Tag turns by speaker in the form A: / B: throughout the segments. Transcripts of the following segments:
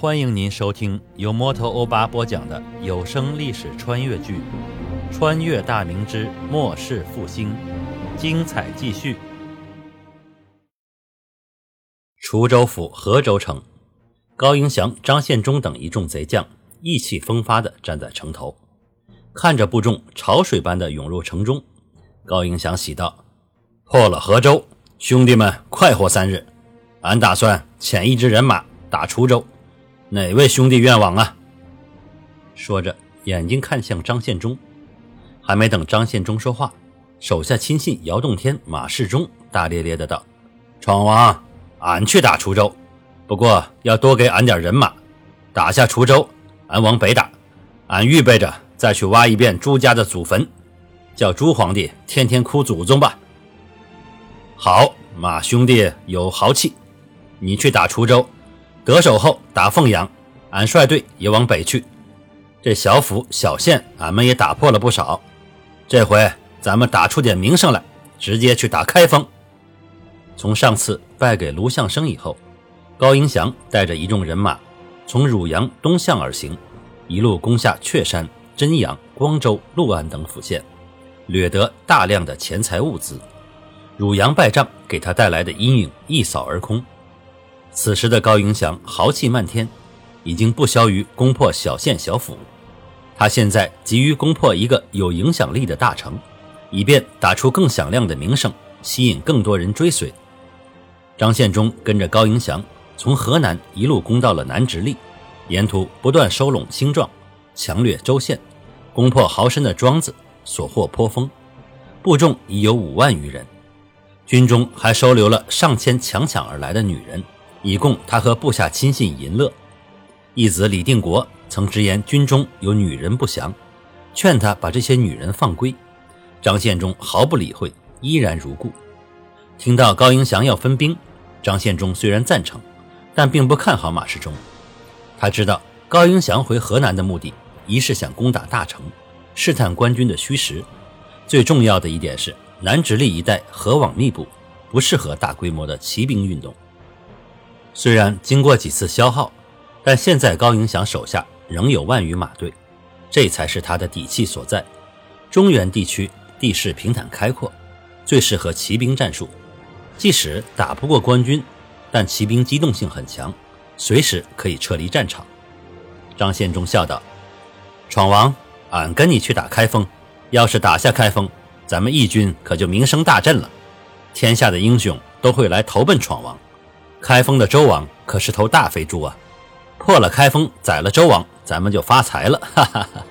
A: 欢迎您收听由摩托欧巴播讲的有声历史穿越剧《穿越大明之末世复兴》，精彩继续。滁州府河州城，高迎祥、张献忠等一众贼将意气风发地站在城头，看着部众潮水般的涌入城中。高迎祥喜道：“破了河州，兄弟们快活三日。俺打算遣一支人马打滁州，哪位兄弟愿往啊？”说着，眼睛看向张献忠。还没等张献忠说话，手下亲信姚洞天、马世忠大咧咧的道：“闯王，俺去打滁州，不过要多给俺点人马。打下滁州，俺往北打，俺预备着再去挖一遍朱家的祖坟。”叫朱皇帝天天哭祖宗吧。好，马兄弟有豪气，你去打滁州，得手后打凤阳，俺率队也往北去。这小府小县，俺们也打破了不少。这回咱们打出点名声来，直接去打开封。从上次败给卢象升以后，高迎祥带着一众人马从汝阳东向而行，一路攻下雀山、真阳、光州、六安等府县。掠得大量的钱财物资，汝阳败仗给他带来的阴影一扫而空。此时的高迎祥豪气漫天，已经不消于攻破小县小府。他现在急于攻破一个有影响力的大城，以便打出更响亮的名声，吸引更多人追随。张献忠跟着高迎祥从河南一路攻到了南直隶，沿途不断收拢青壮，强掠州县，攻破豪绅的庄子。所获颇丰，部众已有五万余人，军中还收留了上千强抢而来的女人，以供他和部下亲信淫乐。义子李定国曾直言军中有女人不祥，劝他把这些女人放归。张献忠毫不理会，依然如故。听到高迎祥要分兵，张献忠虽然赞成，但并不看好马世忠。他知道高迎祥回河南的目的，一是想攻打大城。试探官军的虚实，最重要的一点是南直隶一带河网密布，不适合大规模的骑兵运动。虽然经过几次消耗，但现在高迎祥手下仍有万余马队，这才是他的底气所在。中原地区地势平坦开阔，最适合骑兵战术。即使打不过官军，但骑兵机动性很强，随时可以撤离战场。张献忠笑道：“闯王。”俺跟你去打开封，要是打下开封，咱们义军可就名声大振了，天下的英雄都会来投奔闯王。开封的周王可是头大肥猪啊，破了开封，宰了周王，咱们就发财了。哈哈哈。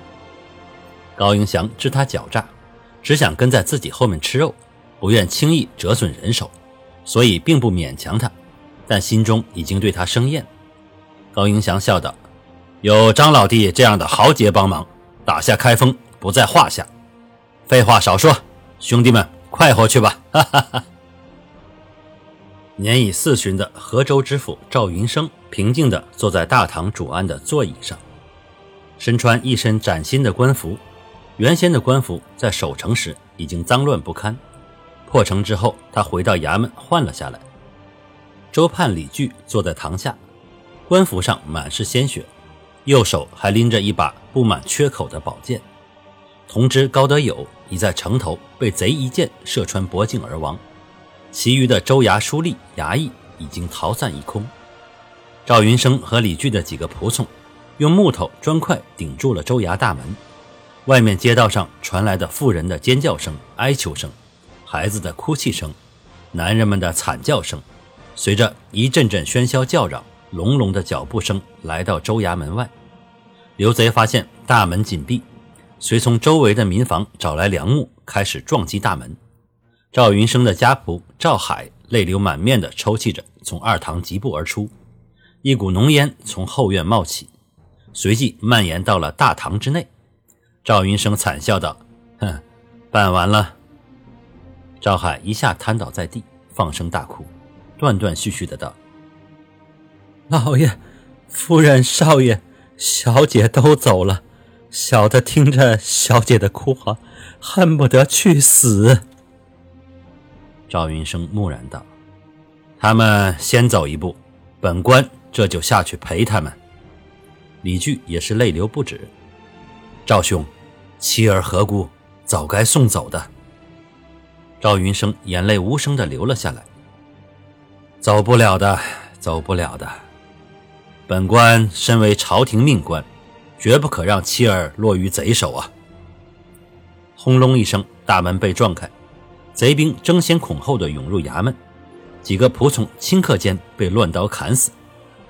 A: 高迎祥知他狡诈，只想跟在自己后面吃肉，不愿轻易折损人手，所以并不勉强他，但心中已经对他生厌。高迎祥笑道：“有张老弟这样的豪杰帮忙。”打下开封不在话下，废话少说，兄弟们快活去吧！哈哈哈。年已四旬的河州知府赵云生平静地坐在大堂主案的座椅上，身穿一身崭新的官服。原先的官服在守城时已经脏乱不堪，破城之后他回到衙门换了下来。周判李据坐在堂下，官服上满是鲜血。右手还拎着一把布满缺口的宝剑，同知高德友已在城头被贼一箭射穿脖颈而亡，其余的州衙书吏、衙役已经逃散一空。赵云生和李聚的几个仆从用木头砖块顶住了州衙大门，外面街道上传来的妇人的尖叫声、哀求声，孩子的哭泣声，男人们的惨叫声，随着一阵阵喧嚣叫嚷。隆隆的脚步声来到州衙门外，刘贼发现大门紧闭，随从周围的民房找来梁木，开始撞击大门。赵云生的家仆赵海泪流满面地抽泣着从二堂疾步而出，一股浓烟从后院冒起，随即蔓延到了大堂之内。赵云生惨笑道：“哼，办完了。”赵海一下瘫倒在地，放声大哭，断断续续的道。
B: 老爷、夫人、少爷、小姐都走了，小的听着小姐的哭嚎，恨不得去死。
A: 赵云生木然道：“他们先走一步，本官这就下去陪他们。”李具也是泪流不止。赵兄，妻儿何故？早该送走的。赵云生眼泪无声的流了下来。走不了的，走不了的。本官身为朝廷命官，绝不可让妻儿落于贼手啊！轰隆一声，大门被撞开，贼兵争先恐后的涌入衙门，几个仆从顷刻间被乱刀砍死，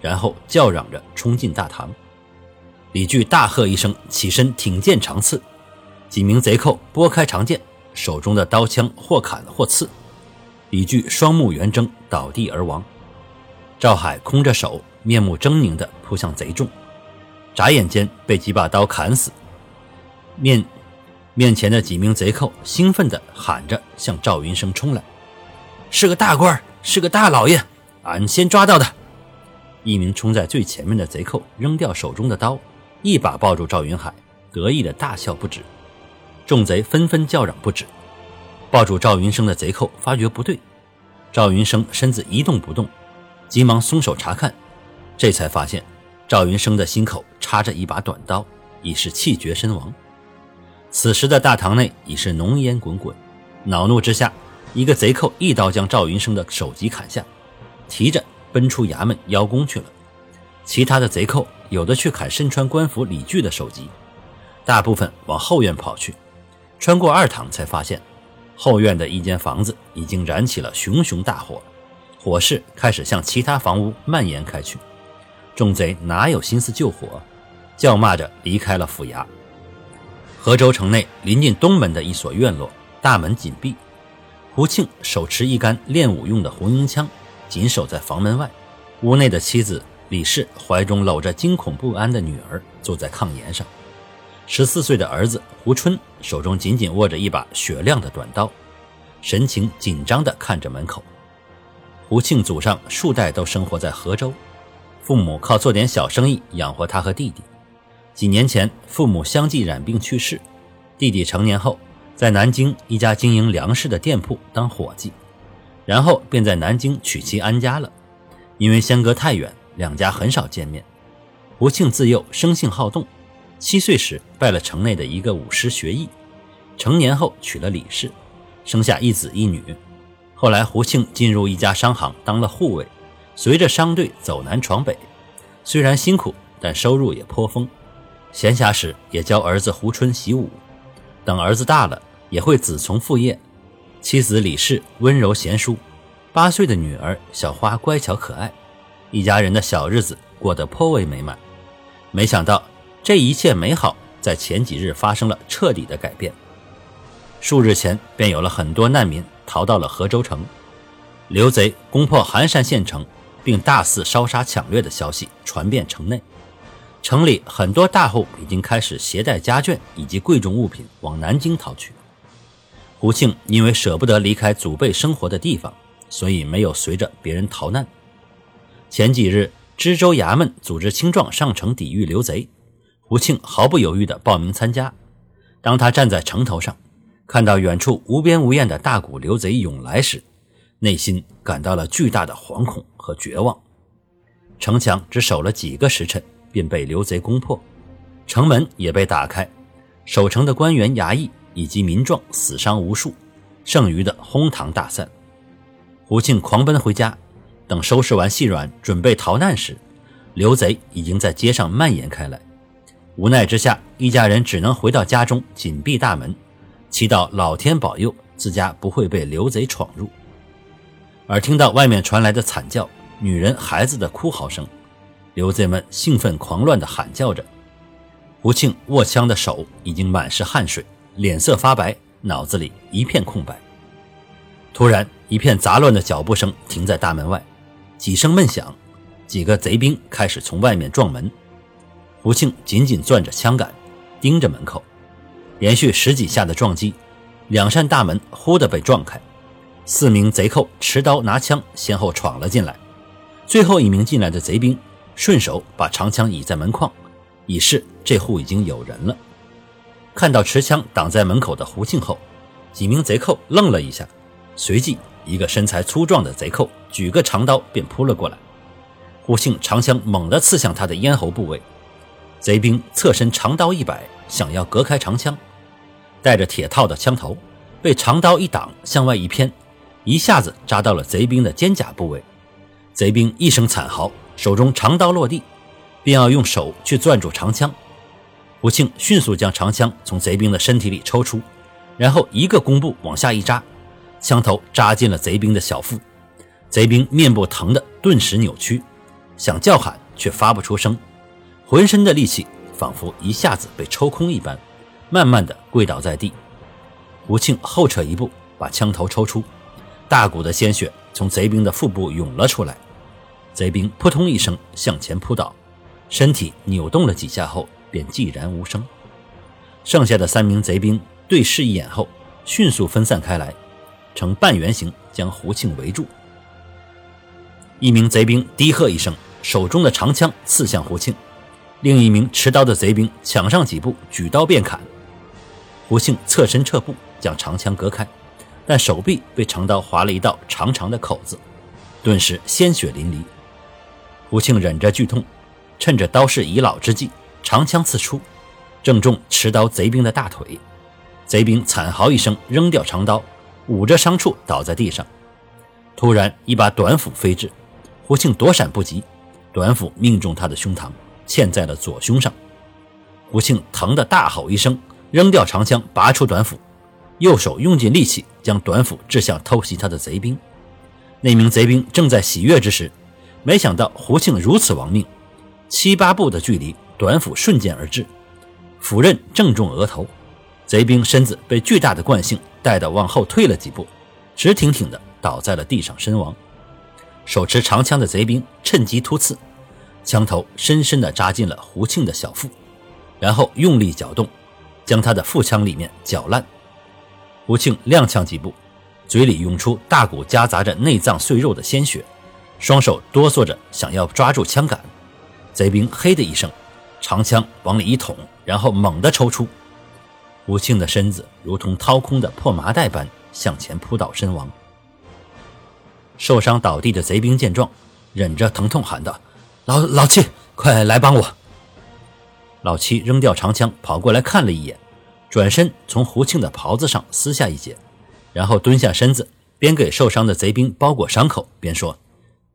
A: 然后叫嚷着冲进大堂。李具大喝一声，起身挺剑长刺。几名贼寇拨开长剑，手中的刀枪或砍或刺，李具双目圆睁，倒地而亡。赵海空着手，面目狰狞地扑向贼众，眨眼间被几把刀砍死。面面前的几名贼寇兴奋地喊着向赵云生冲来：“是个大官，是个大老爷，俺先抓到的！”一名冲在最前面的贼寇扔掉手中的刀，一把抱住赵云海，得意地大笑不止。众贼纷纷叫嚷不止，抱住赵云生的贼寇发觉不对，赵云生身子一动不动，急忙松手查看，这才发现赵云生的心口插着一把短刀，已是气绝身亡。此时的大堂内已是浓烟滚滚，恼怒之下，一个贼寇一刀将赵云生的首级砍下，提着奔出衙门邀功去了。其他的贼寇有的去砍身穿官服李具的首级，大部分往后院跑去。穿过二堂，才发现后院的一间房子已经燃起了熊熊大火，火势开始向其他房屋蔓延开去。众贼哪有心思救火，叫骂着离开了府衙。河州城内临近东门的一所院落，大门紧闭。胡庆手持一杆练武用的红缨枪，紧守在房门外。屋内的妻子李氏怀中搂着惊恐不安的女儿，坐在炕沿上。十四岁的儿子胡春手中紧紧握着一把雪亮的短刀，神情紧张地看着门口。胡庆祖上数代都生活在河州，父母靠做点小生意养活他和弟弟。几年前，父母相继染病去世，弟弟成年后在南京一家经营粮食的店铺当伙计，然后便在南京娶妻安家了。因为相隔太远，两家很少见面。胡庆自幼生性好动。七岁时拜了城内的一个武师学艺，成年后娶了李氏，生下一子一女。后来胡庆进入一家商行当了护卫，随着商队走南闯北，虽然辛苦，但收入也颇丰。闲暇时也教儿子胡春习武，等儿子大了也会子从父业。妻子李氏温柔贤淑，八岁的女儿小花乖巧可爱，一家人的小日子过得颇为美满。没想到。这一切美好，在前几日发生了彻底的改变。数日前，便有了很多难民逃到了河州城。刘贼攻破寒山县城，并大肆烧杀抢掠的消息传遍城内，城里很多大户已经开始携带家眷以及贵重物品往南京逃去。胡庆因为舍不得离开祖辈生活的地方，所以没有随着别人逃难。前几日，知州衙门组织青壮上城抵御刘贼。胡庆毫不犹豫地报名参加。当他站在城头上，看到远处无边无沿的大股刘贼涌来时，内心感到了巨大的惶恐和绝望。城墙只守了几个时辰，便被刘贼攻破，城门也被打开，守城的官员、衙役以及民壮死伤无数，剩余的哄堂大散。胡庆狂奔回家，等收拾完细软，准备逃难时，刘贼已经在街上蔓延开来。无奈之下，一家人只能回到家中，紧闭大门，祈祷老天保佑自家不会被刘贼闯入。而听到外面传来的惨叫、女人、孩子的哭嚎声，刘贼们兴奋狂乱地喊叫着。胡庆握枪的手已经满是汗水，脸色发白，脑子里一片空白。突然，一片杂乱的脚步声停在大门外，几声闷响，几个贼兵开始从外面撞门。胡庆紧紧攥着枪杆，盯着门口，连续十几下的撞击，两扇大门忽地被撞开，四名贼寇持刀拿枪先后闯了进来。最后一名进来的贼兵顺手把长枪倚在门框，以示这户已经有人了。看到持枪挡在门口的胡庆后，几名贼寇愣了一下，随即一个身材粗壮的贼寇举个长刀便扑了过来，胡庆长枪猛地刺向他的咽喉部位。贼兵侧身长刀一摆，想要隔开长枪，带着铁套的枪头被长刀一挡，向外一偏，一下子扎到了贼兵的肩胛部位。贼兵一声惨嚎，手中长刀落地，便要用手去攥住长枪。胡庆迅速将长枪从贼兵的身体里抽出，然后一个弓步往下一扎，枪头扎进了贼兵的小腹。贼兵面部疼得顿时扭曲，想叫喊却发不出声。浑身的力气仿佛一下子被抽空一般，慢慢的跪倒在地。胡庆后撤一步，把枪头抽出，大股的鲜血从贼兵的腹部涌了出来。贼兵扑通一声向前扑倒，身体扭动了几下后便寂然无声。剩下的三名贼兵对视一眼后，迅速分散开来，呈半圆形将胡庆围住。一名贼兵低喝一声，手中的长枪刺向胡庆。另一名持刀的贼兵抢上几步，举刀便砍。胡庆侧身撤步，将长枪隔开，但手臂被长刀划了一道长长的口子，顿时鲜血淋漓。胡庆忍着剧痛，趁着刀势已老之际，长枪刺出，正中持刀贼兵的大腿。贼兵惨嚎一声，扔掉长刀，捂着伤处倒在地上。突然，一把短斧飞至，胡庆躲闪不及，短斧命中他的胸膛。嵌在了左胸上，胡庆疼得大吼一声，扔掉长枪，拔出短斧，右手用尽力气将短斧掷向偷袭他的贼兵。那名贼兵正在喜悦之时，没想到胡庆如此亡命，七八步的距离，短斧瞬间而至，斧刃正中额头，贼兵身子被巨大的惯性带得往后退了几步，直挺挺的倒在了地上身亡。手持长枪的贼兵趁机突刺。枪头深深地扎进了胡庆的小腹，然后用力搅动，将他的腹腔里面搅烂。胡庆踉跄几步，嘴里涌出大股夹杂着内脏碎肉的鲜血，双手哆嗦着想要抓住枪杆。贼兵嘿的一声，长枪往里一捅，然后猛地抽出。胡庆的身子如同掏空的破麻袋般向前扑倒身亡。受伤倒地的贼兵见状，忍着疼痛喊道。老老七，快来帮我！老七扔掉长枪，跑过来看了一眼，转身从胡庆的袍子上撕下一截，然后蹲下身子，边给受伤的贼兵包裹伤口，边说：“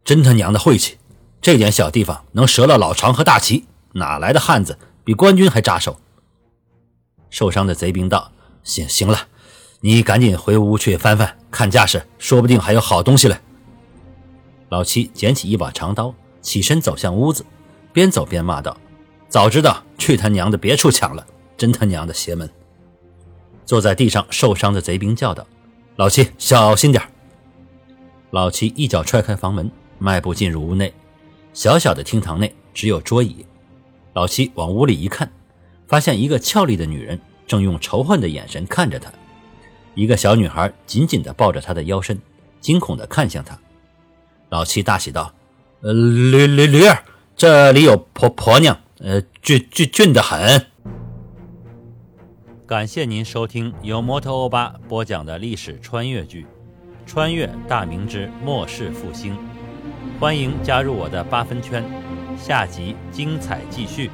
A: 真他娘的晦气！这点小地方能折了老常和大齐，哪来的汉子比官军还扎手？”受伤的贼兵道：“行行了，你赶紧回屋去翻翻，看架势，说不定还有好东西嘞。”老七捡起一把长刀。起身走向屋子，边走边骂道：“早知道去他娘的别处抢了，真他娘的邪门！”坐在地上受伤的贼兵叫道：“老七，小心点老七一脚踹开房门，迈步进入屋内。小小的厅堂内只有桌椅。老七往屋里一看，发现一个俏丽的女人正用仇恨的眼神看着他。一个小女孩紧紧地抱着他的腰身，惊恐地看向他。老七大喜道。呃，驴驴驴儿，这里有婆婆娘，呃，俊俊俊的很。
B: 感谢您收听由摩托欧巴播讲的历史穿越剧《穿越大明之末世复兴》，欢迎加入我的八分圈，下集精彩继续。